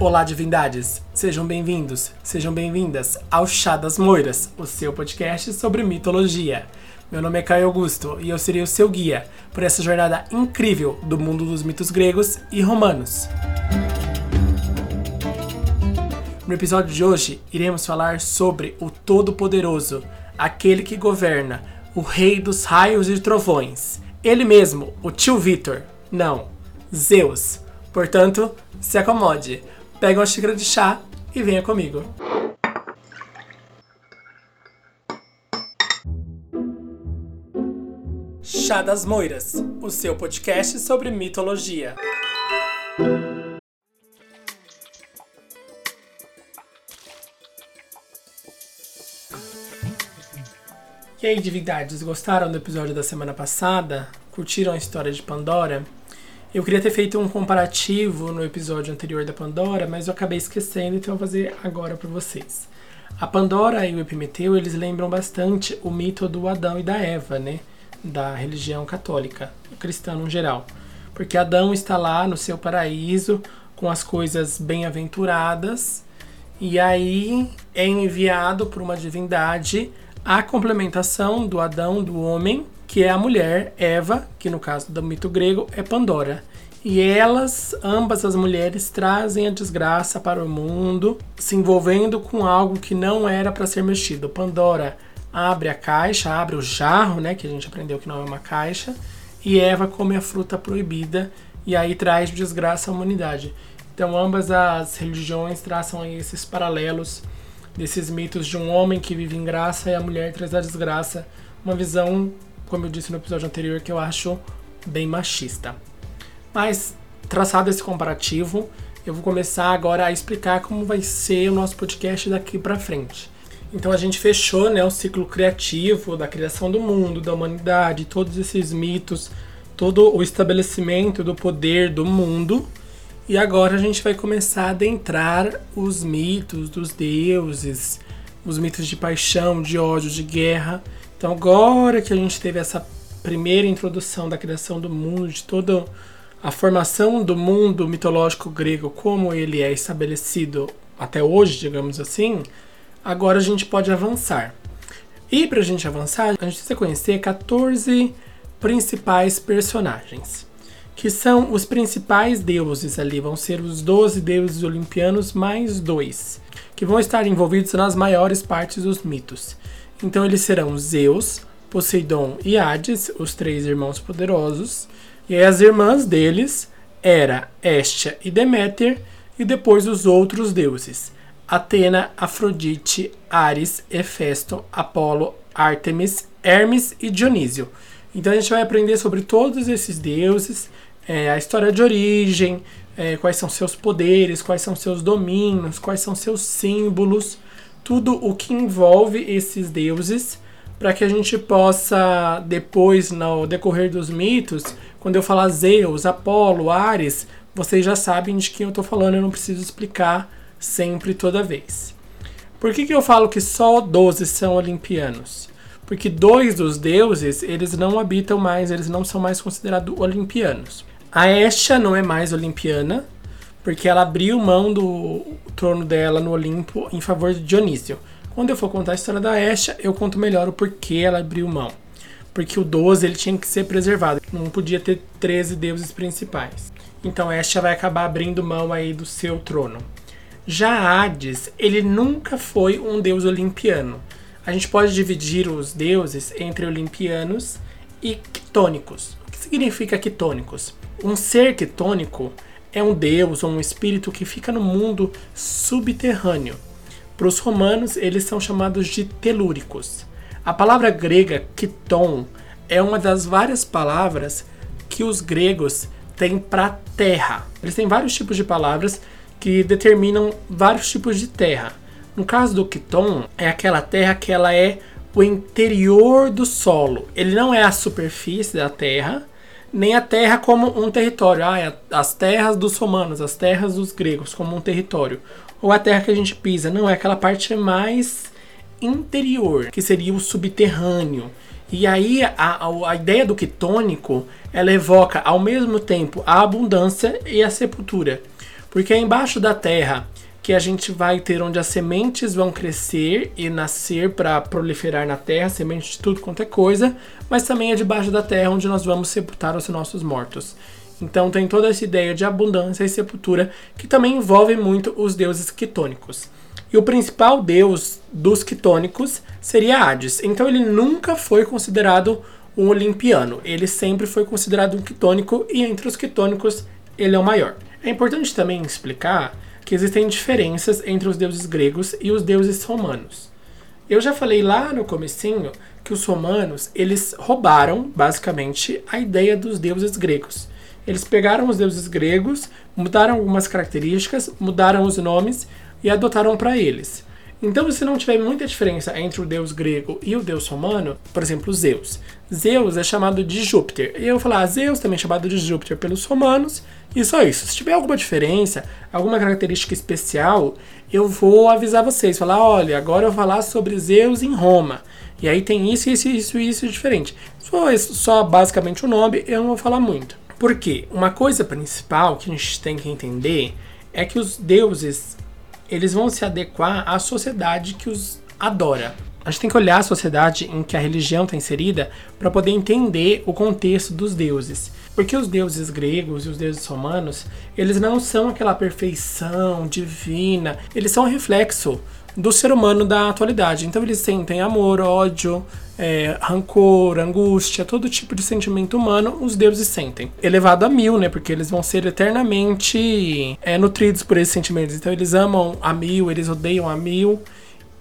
Olá, divindades! Sejam bem-vindos, sejam bem-vindas ao Chá das Moiras, o seu podcast sobre mitologia. Meu nome é Caio Augusto e eu serei o seu guia por essa jornada incrível do mundo dos mitos gregos e romanos. No episódio de hoje, iremos falar sobre o Todo-Poderoso, aquele que governa, o Rei dos Raios e Trovões. Ele mesmo, o tio Vitor. Não, Zeus. Portanto, se acomode, pega uma xícara de chá e venha comigo. Chá das Moiras, o seu podcast sobre mitologia. E aí, divindades, gostaram do episódio da semana passada? Curtiram a história de Pandora? Eu queria ter feito um comparativo no episódio anterior da Pandora, mas eu acabei esquecendo, então eu vou fazer agora para vocês. A Pandora e o Epimeteu, eles lembram bastante o mito do Adão e da Eva, né? Da religião católica, cristã no geral. Porque Adão está lá no seu paraíso, com as coisas bem-aventuradas, e aí é enviado por uma divindade a complementação do Adão, do homem, que é a mulher, Eva, que no caso do mito grego é Pandora. E elas, ambas as mulheres, trazem a desgraça para o mundo, se envolvendo com algo que não era para ser mexido. Pandora abre a caixa, abre o jarro, né, que a gente aprendeu que não é uma caixa, e Eva come a fruta proibida e aí traz desgraça à humanidade. Então, ambas as religiões traçam aí esses paralelos desses mitos de um homem que vive em graça e a mulher traz a desgraça, uma visão como eu disse no episódio anterior, que eu acho bem machista. Mas, traçado esse comparativo, eu vou começar agora a explicar como vai ser o nosso podcast daqui para frente. Então a gente fechou né, o ciclo criativo da criação do mundo, da humanidade, todos esses mitos, todo o estabelecimento do poder do mundo. E agora a gente vai começar a adentrar os mitos dos deuses, os mitos de paixão, de ódio, de guerra então, agora que a gente teve essa primeira introdução da criação do mundo, de toda a formação do mundo mitológico grego, como ele é estabelecido até hoje, digamos assim, agora a gente pode avançar. E para a gente avançar, a gente precisa conhecer 14 principais personagens, que são os principais deuses ali, vão ser os 12 deuses olimpianos mais dois, que vão estar envolvidos nas maiores partes dos mitos. Então eles serão Zeus, Poseidon e Hades, os três irmãos poderosos. E as irmãs deles era Hestia e Deméter, e depois os outros deuses: Atena, Afrodite, Ares, Hefesto, Apolo, Ártemis, Hermes e Dionísio. Então a gente vai aprender sobre todos esses deuses, é, a história de origem, é, quais são seus poderes, quais são seus domínios, quais são seus símbolos tudo o que envolve esses deuses, para que a gente possa, depois, no decorrer dos mitos, quando eu falar Zeus, Apolo, Ares, vocês já sabem de quem eu estou falando, eu não preciso explicar sempre, toda vez. Por que, que eu falo que só 12 são olimpianos? Porque dois dos deuses, eles não habitam mais, eles não são mais considerados olimpianos. A Estia não é mais olimpiana, porque ela abriu mão do trono dela no Olimpo em favor de Dionísio. Quando eu for contar a história da Estia, eu conto melhor o porquê ela abriu mão. Porque o 12 ele tinha que ser preservado, não podia ter 13 deuses principais. Então Estia vai acabar abrindo mão aí do seu trono. Já Hades, ele nunca foi um deus olimpiano. A gente pode dividir os deuses entre olimpianos e quitônicos. O que significa quitônicos? Um ser quitônico é um deus ou um espírito que fica no mundo subterrâneo. Para os romanos, eles são chamados de telúricos. A palavra grega kiton é uma das várias palavras que os gregos têm para terra. Eles têm vários tipos de palavras que determinam vários tipos de terra. No caso do Kiton, é aquela terra que ela é o interior do solo. Ele não é a superfície da terra, nem a terra como um território. Ah, é as terras dos romanos, as terras dos gregos como um território. Ou a terra que a gente pisa. Não, é aquela parte mais interior, que seria o subterrâneo. E aí a, a, ideia do quitônico, ela evoca ao mesmo tempo a abundância e a sepultura. Porque embaixo da terra que a gente vai ter onde as sementes vão crescer e nascer para proliferar na terra, semente de tudo quanto é coisa, mas também é debaixo da terra onde nós vamos sepultar os nossos mortos. Então tem toda essa ideia de abundância e sepultura que também envolve muito os deuses quitônicos. E o principal deus dos quitônicos seria Hades. Então ele nunca foi considerado um olimpiano. Ele sempre foi considerado um quitônico e entre os quitônicos ele é o maior. É importante também explicar que existem diferenças entre os deuses gregos e os deuses romanos. Eu já falei lá no comecinho que os romanos, eles roubaram basicamente a ideia dos deuses gregos. Eles pegaram os deuses gregos, mudaram algumas características, mudaram os nomes e adotaram para eles. Então, se não tiver muita diferença entre o deus grego e o deus romano, por exemplo, Zeus. Zeus é chamado de Júpiter. E eu vou falar, Zeus também é chamado de Júpiter pelos romanos, e só isso. Se tiver alguma diferença, alguma característica especial, eu vou avisar vocês. Falar, olha, agora eu vou falar sobre Zeus em Roma. E aí tem isso, isso, isso, isso diferente. For só basicamente o nome, eu não vou falar muito. Por quê? Uma coisa principal que a gente tem que entender é que os deuses eles vão se adequar à sociedade que os adora. A gente tem que olhar a sociedade em que a religião está inserida para poder entender o contexto dos deuses. Porque os deuses gregos e os deuses romanos, eles não são aquela perfeição divina, eles são um reflexo do ser humano da atualidade. Então eles sentem amor, ódio, é, rancor, angústia, todo tipo de sentimento humano os deuses sentem. Elevado a mil, né? Porque eles vão ser eternamente é, nutridos por esses sentimentos. Então eles amam a mil, eles odeiam a mil.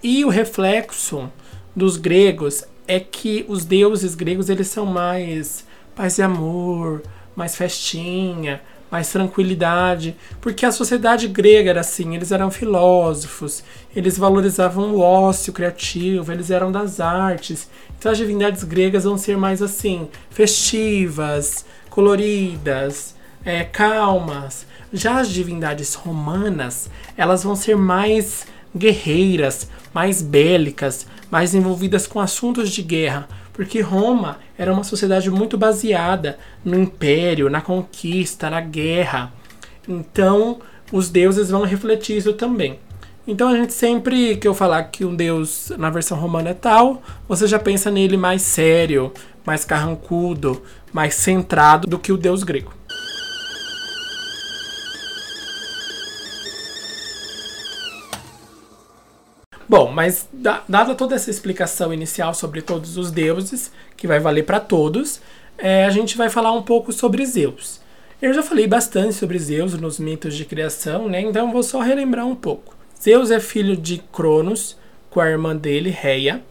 E o reflexo dos gregos é que os deuses gregos eles são mais paz e amor, mais festinha, mais tranquilidade, porque a sociedade grega era assim, eles eram filósofos, eles valorizavam o ócio criativo, eles eram das artes. Então as divindades gregas vão ser mais assim, festivas, coloridas, é, calmas. Já as divindades romanas, elas vão ser mais guerreiras, mais bélicas, mais envolvidas com assuntos de guerra, porque Roma era uma sociedade muito baseada no império, na conquista, na guerra. Então, os deuses vão refletir isso também. Então, a gente sempre que eu falar que um deus na versão romana é tal, você já pensa nele mais sério, mais carrancudo, mais centrado do que o deus grego. Bom, mas dada toda essa explicação inicial sobre todos os deuses, que vai valer para todos, é, a gente vai falar um pouco sobre Zeus. Eu já falei bastante sobre Zeus nos mitos de criação, né? Então vou só relembrar um pouco. Zeus é filho de Cronos, com a irmã dele, Reia.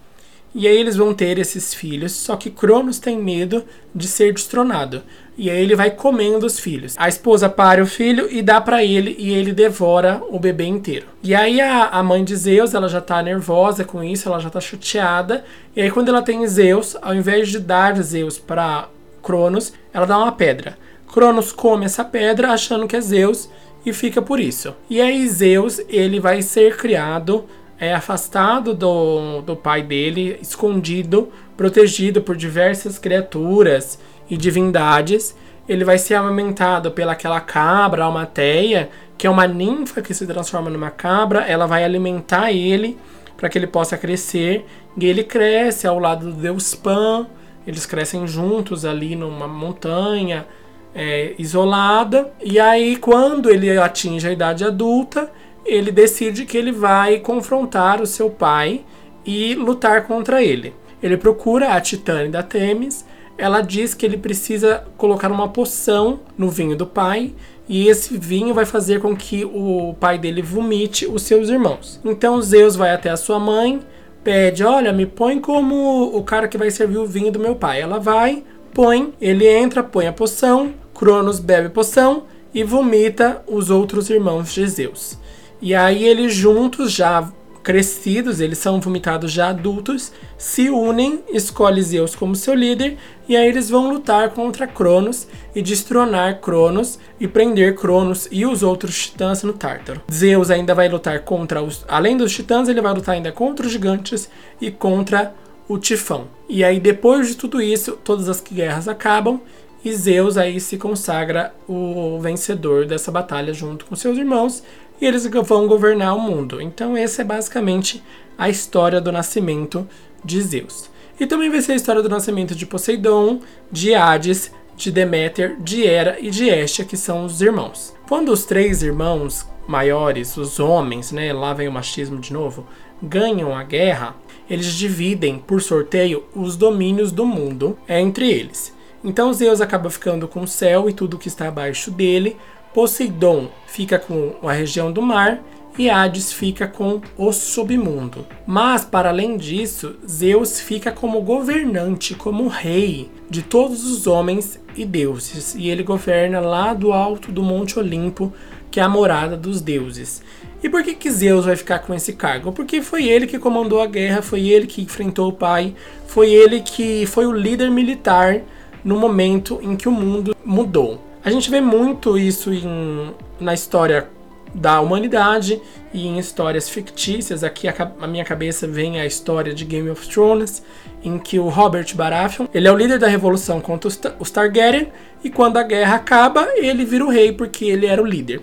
E aí eles vão ter esses filhos, só que Cronos tem medo de ser destronado. E aí ele vai comendo os filhos. A esposa para o filho e dá para ele e ele devora o bebê inteiro. E aí a, a mãe de Zeus, ela já tá nervosa com isso, ela já tá chateada. E aí quando ela tem Zeus, ao invés de dar Zeus para Cronos, ela dá uma pedra. Cronos come essa pedra achando que é Zeus e fica por isso. E aí Zeus, ele vai ser criado é afastado do, do pai dele, escondido, protegido por diversas criaturas e divindades. Ele vai ser amamentado pelaquela cabra, Almateia, que é uma ninfa que se transforma numa cabra. Ela vai alimentar ele para que ele possa crescer. E ele cresce ao lado do deus Pan. Eles crescem juntos ali numa montanha é, isolada. E aí, quando ele atinge a idade adulta, ele decide que ele vai confrontar o seu pai e lutar contra ele. Ele procura a Titânia da Temis. Ela diz que ele precisa colocar uma poção no vinho do pai e esse vinho vai fazer com que o pai dele vomite os seus irmãos. Então Zeus vai até a sua mãe, pede: Olha, me põe como o cara que vai servir o vinho do meu pai. Ela vai, põe, ele entra, põe a poção, Cronos bebe poção e vomita os outros irmãos de Zeus. E aí eles juntos, já crescidos, eles são vomitados já adultos, se unem, escolhe Zeus como seu líder, e aí eles vão lutar contra Cronos e destronar Cronos e prender Cronos e os outros titãs no Tártaro. Zeus ainda vai lutar contra os. Além dos titãs, ele vai lutar ainda contra os gigantes e contra o Tifão. E aí, depois de tudo isso, todas as guerras acabam e Zeus aí se consagra o vencedor dessa batalha junto com seus irmãos e eles vão governar o mundo. Então essa é basicamente a história do nascimento de Zeus. E também vai ser a história do nascimento de Poseidon, de Hades, de Deméter, de Hera e de Hestia, que são os irmãos. Quando os três irmãos maiores, os homens, né, lá vem o machismo de novo, ganham a guerra, eles dividem por sorteio os domínios do mundo entre eles. Então Zeus acaba ficando com o céu e tudo que está abaixo dele, Poseidon fica com a região do mar e Hades fica com o submundo. Mas, para além disso, Zeus fica como governante, como rei de todos os homens e deuses, e ele governa lá do alto do Monte Olimpo, que é a morada dos deuses. E por que, que Zeus vai ficar com esse cargo? Porque foi ele que comandou a guerra, foi ele que enfrentou o pai, foi ele que foi o líder militar no momento em que o mundo mudou. A gente vê muito isso em, na história da humanidade e em histórias fictícias. Aqui a, a, minha cabeça vem a história de Game of Thrones, em que o Robert Baratheon, ele é o líder da revolução contra os, os Targaryen e quando a guerra acaba, ele vira o rei porque ele era o líder.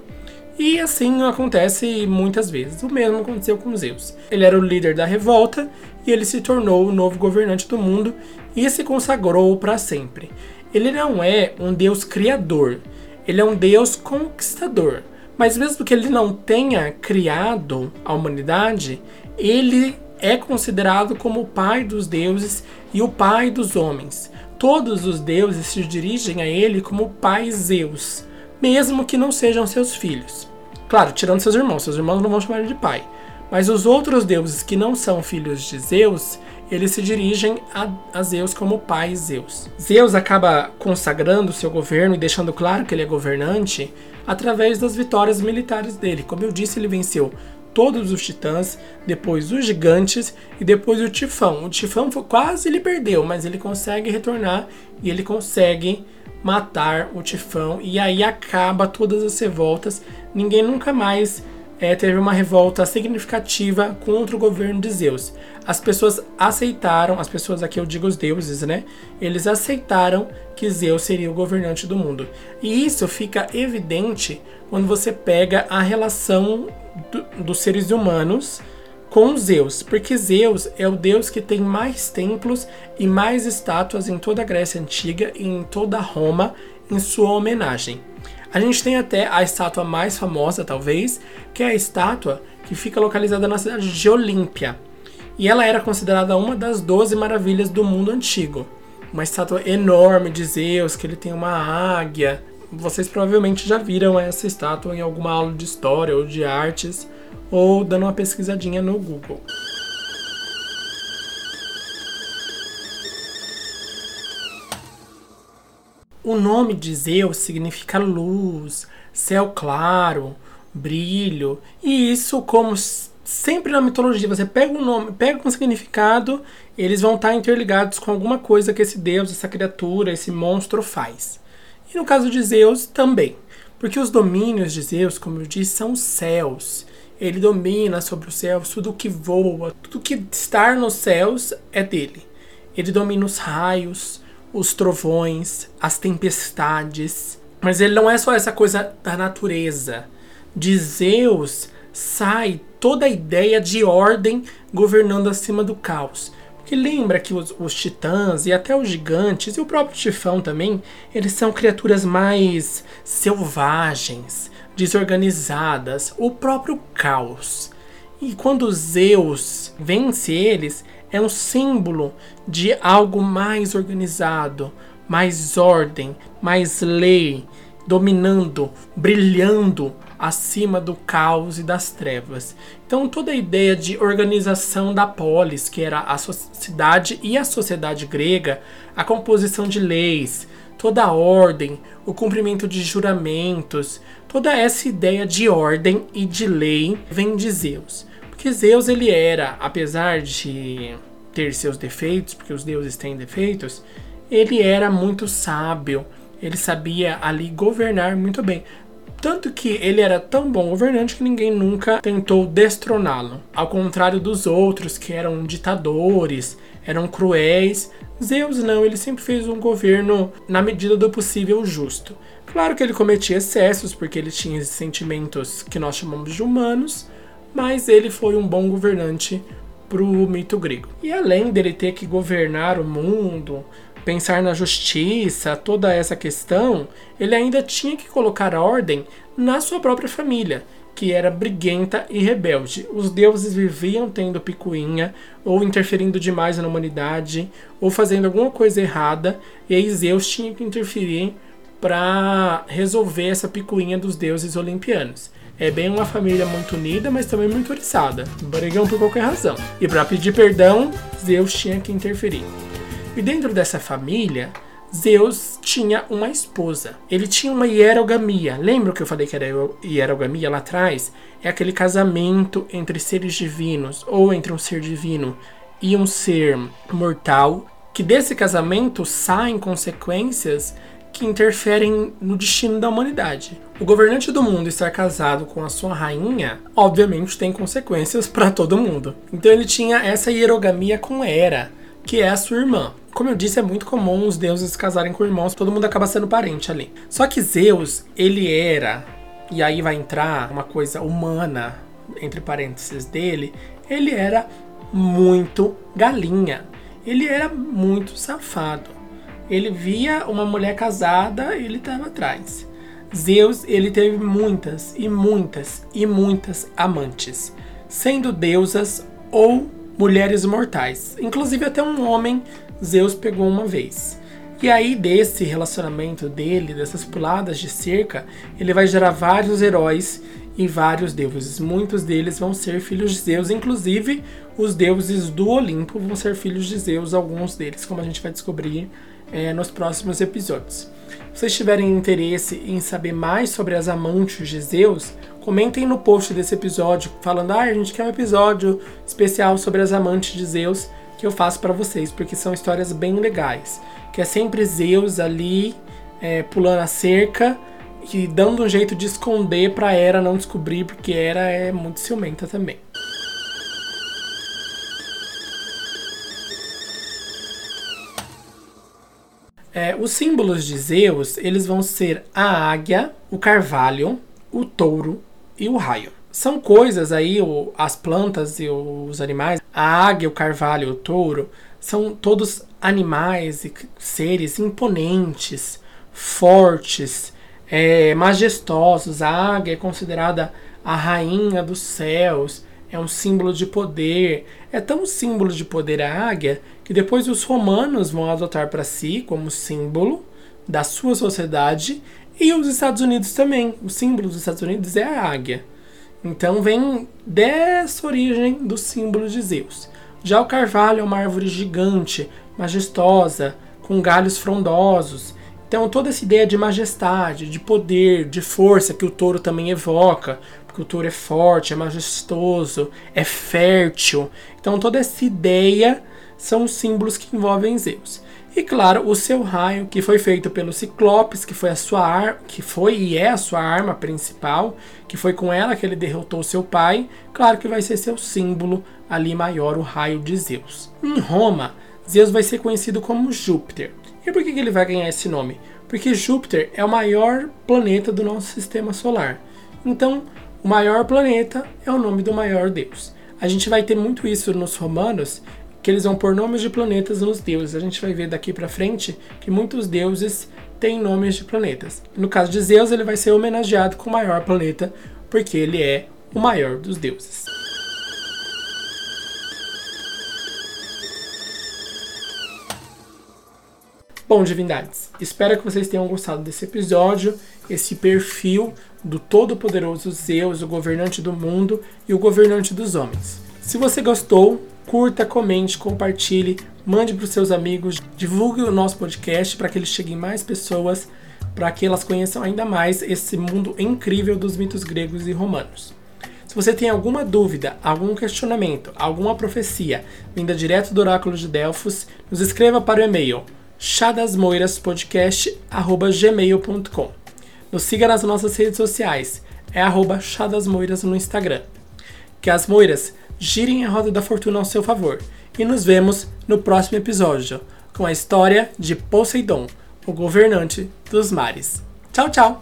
E assim acontece muitas vezes. O mesmo aconteceu com Zeus. Ele era o líder da revolta e ele se tornou o novo governante do mundo e se consagrou para sempre. Ele não é um deus criador, ele é um deus conquistador. Mas mesmo que ele não tenha criado a humanidade, ele é considerado como o pai dos deuses e o pai dos homens. Todos os deuses se dirigem a ele como pai Zeus mesmo que não sejam seus filhos. Claro, tirando seus irmãos, seus irmãos não vão chamar ele de pai. Mas os outros deuses que não são filhos de Zeus, eles se dirigem a, a, Zeus como pai Zeus. Zeus acaba consagrando seu governo e deixando claro que ele é governante através das vitórias militares dele. Como eu disse, ele venceu todos os titãs, depois os gigantes e depois o Tifão. O Tifão quase ele perdeu, mas ele consegue retornar e ele consegue matar o Tifão e aí acaba todas as revoltas. Ninguém nunca mais é, teve uma revolta significativa contra o governo de Zeus. As pessoas aceitaram, as pessoas aqui eu digo os deuses, né? Eles aceitaram que Zeus seria o governante do mundo. E isso fica evidente quando você pega a relação do, dos seres humanos com Zeus, porque Zeus é o deus que tem mais templos e mais estátuas em toda a Grécia Antiga e em toda Roma em sua homenagem. A gente tem até a estátua mais famosa, talvez, que é a estátua que fica localizada na cidade de Olímpia. E ela era considerada uma das 12 maravilhas do mundo antigo. Uma estátua enorme de Zeus, que ele tem uma águia. Vocês provavelmente já viram essa estátua em alguma aula de história ou de artes ou dando uma pesquisadinha no Google. O nome de Zeus significa luz, céu claro, brilho, e isso como sempre na mitologia, você pega um nome, pega um significado, eles vão estar interligados com alguma coisa que esse deus, essa criatura, esse monstro faz. E no caso de Zeus também, porque os domínios de Zeus, como eu disse, são céus. Ele domina sobre os céus, tudo que voa, tudo que está nos céus é dele. Ele domina os raios, os trovões, as tempestades. Mas ele não é só essa coisa da natureza. De Zeus sai toda a ideia de ordem governando acima do caos. Porque lembra que os, os, titãs e até os gigantes e o próprio Tifão também, eles são criaturas mais selvagens, desorganizadas, o próprio caos. E quando Zeus vence eles, é um símbolo de algo mais organizado, mais ordem, mais lei, dominando, brilhando acima do caos e das trevas. Então toda a ideia de organização da polis, que era a cidade e a sociedade grega, a composição de leis, toda a ordem, o cumprimento de juramentos, toda essa ideia de ordem e de lei vem de Zeus. Porque Zeus ele era, apesar de ter seus defeitos, porque os deuses têm defeitos, ele era muito sábio, ele sabia ali governar muito bem. Tanto que ele era tão bom governante que ninguém nunca tentou destroná-lo. Ao contrário dos outros, que eram ditadores, eram cruéis, Zeus não, ele sempre fez um governo na medida do possível justo. Claro que ele cometia excessos, porque ele tinha esses sentimentos que nós chamamos de humanos, mas ele foi um bom governante para o mito grego. E além dele ter que governar o mundo, pensar na justiça, toda essa questão, ele ainda tinha que colocar ordem na sua própria família, que era briguenta e rebelde. Os deuses viviam tendo picuinha, ou interferindo demais na humanidade, ou fazendo alguma coisa errada, e aí Zeus tinha que interferir para resolver essa picuinha dos deuses olimpianos. É bem uma família muito unida, mas também muito oriçada. Brigam por qualquer razão. E para pedir perdão, Zeus tinha que interferir. E dentro dessa família, Zeus tinha uma esposa. Ele tinha uma hierogamia. Lembra que eu falei que era hierogamia lá atrás? É aquele casamento entre seres divinos, ou entre um ser divino e um ser mortal, que desse casamento saem consequências que interferem no destino da humanidade. O governante do mundo estar casado com a sua rainha, obviamente tem consequências para todo mundo. Então ele tinha essa hierogamia com Hera, que é a sua irmã. Como eu disse, é muito comum os deuses casarem com irmãos, todo mundo acaba sendo parente ali. Só que Zeus, ele era, e aí vai entrar uma coisa humana, entre parênteses dele, ele era muito galinha. Ele era muito safado. Ele via uma mulher casada, ele estava atrás. Zeus, ele teve muitas e muitas e muitas amantes, sendo deusas ou mulheres mortais. Inclusive até um homem Zeus pegou uma vez. E aí, desse relacionamento dele, dessas puladas de cerca, ele vai gerar vários heróis e vários deuses. Muitos deles vão ser filhos de Zeus, inclusive os deuses do Olimpo vão ser filhos de Zeus, alguns deles, como a gente vai descobrir é, nos próximos episódios. Se vocês tiverem interesse em saber mais sobre as amantes de Zeus, comentem no post desse episódio, falando: ah, a gente quer um episódio especial sobre as amantes de Zeus que eu faço para vocês, porque são histórias bem legais. Que é sempre Zeus ali é, pulando a cerca e dando um jeito de esconder para Hera não descobrir, porque Hera é muito ciumenta também. É, os símbolos de Zeus, eles vão ser a águia, o carvalho, o touro e o raio são coisas aí, o, as plantas e os animais, a águia, o carvalho, o touro, são todos animais e seres imponentes, fortes, é, majestosos. A águia é considerada a rainha dos céus, é um símbolo de poder. É tão símbolo de poder a águia que depois os romanos vão adotar para si como símbolo da sua sociedade e os Estados Unidos também. O símbolo dos Estados Unidos é a águia. Então vem dessa origem do símbolo de Zeus. Já o carvalho é uma árvore gigante, majestosa, com galhos frondosos. Então toda essa ideia de majestade, de poder, de força que o touro também evoca, porque o touro é forte, é majestoso, é fértil. Então toda essa ideia são símbolos que envolvem Zeus. E claro, o seu raio, que foi feito pelo Ciclopes, que foi a sua arma, que foi e é a sua arma principal, que foi com ela que ele derrotou seu pai, claro que vai ser seu símbolo ali maior, o raio de Zeus. Em Roma, Zeus vai ser conhecido como Júpiter. E por que ele vai ganhar esse nome? Porque Júpiter é o maior planeta do nosso sistema solar. Então, o maior planeta é o nome do maior deus. A gente vai ter muito isso nos romanos que eles vão pôr nomes de planetas nos deuses. A gente vai ver daqui para frente que muitos deuses têm nomes de planetas. No caso de Zeus, ele vai ser homenageado com o maior planeta, porque ele é o maior dos deuses. Bom, divindades, espero que vocês tenham gostado desse episódio, esse perfil do todo-poderoso Zeus, o governante do mundo e o governante dos homens. Se você gostou, curta, comente, compartilhe, mande para os seus amigos, divulgue o nosso podcast para que ele chegue em mais pessoas, para que elas conheçam ainda mais esse mundo incrível dos mitos gregos e romanos. Se você tem alguma dúvida, algum questionamento, alguma profecia vinda direto do oráculo de Delfos, nos escreva para o e-mail chadasmoiraspodcast@gmail.com. Nos siga nas nossas redes sociais, é arroba Chá das Moiras no Instagram. Que as moiras girem a roda da fortuna ao seu favor. E nos vemos no próximo episódio, com a história de Poseidon, o governante dos mares. Tchau, tchau!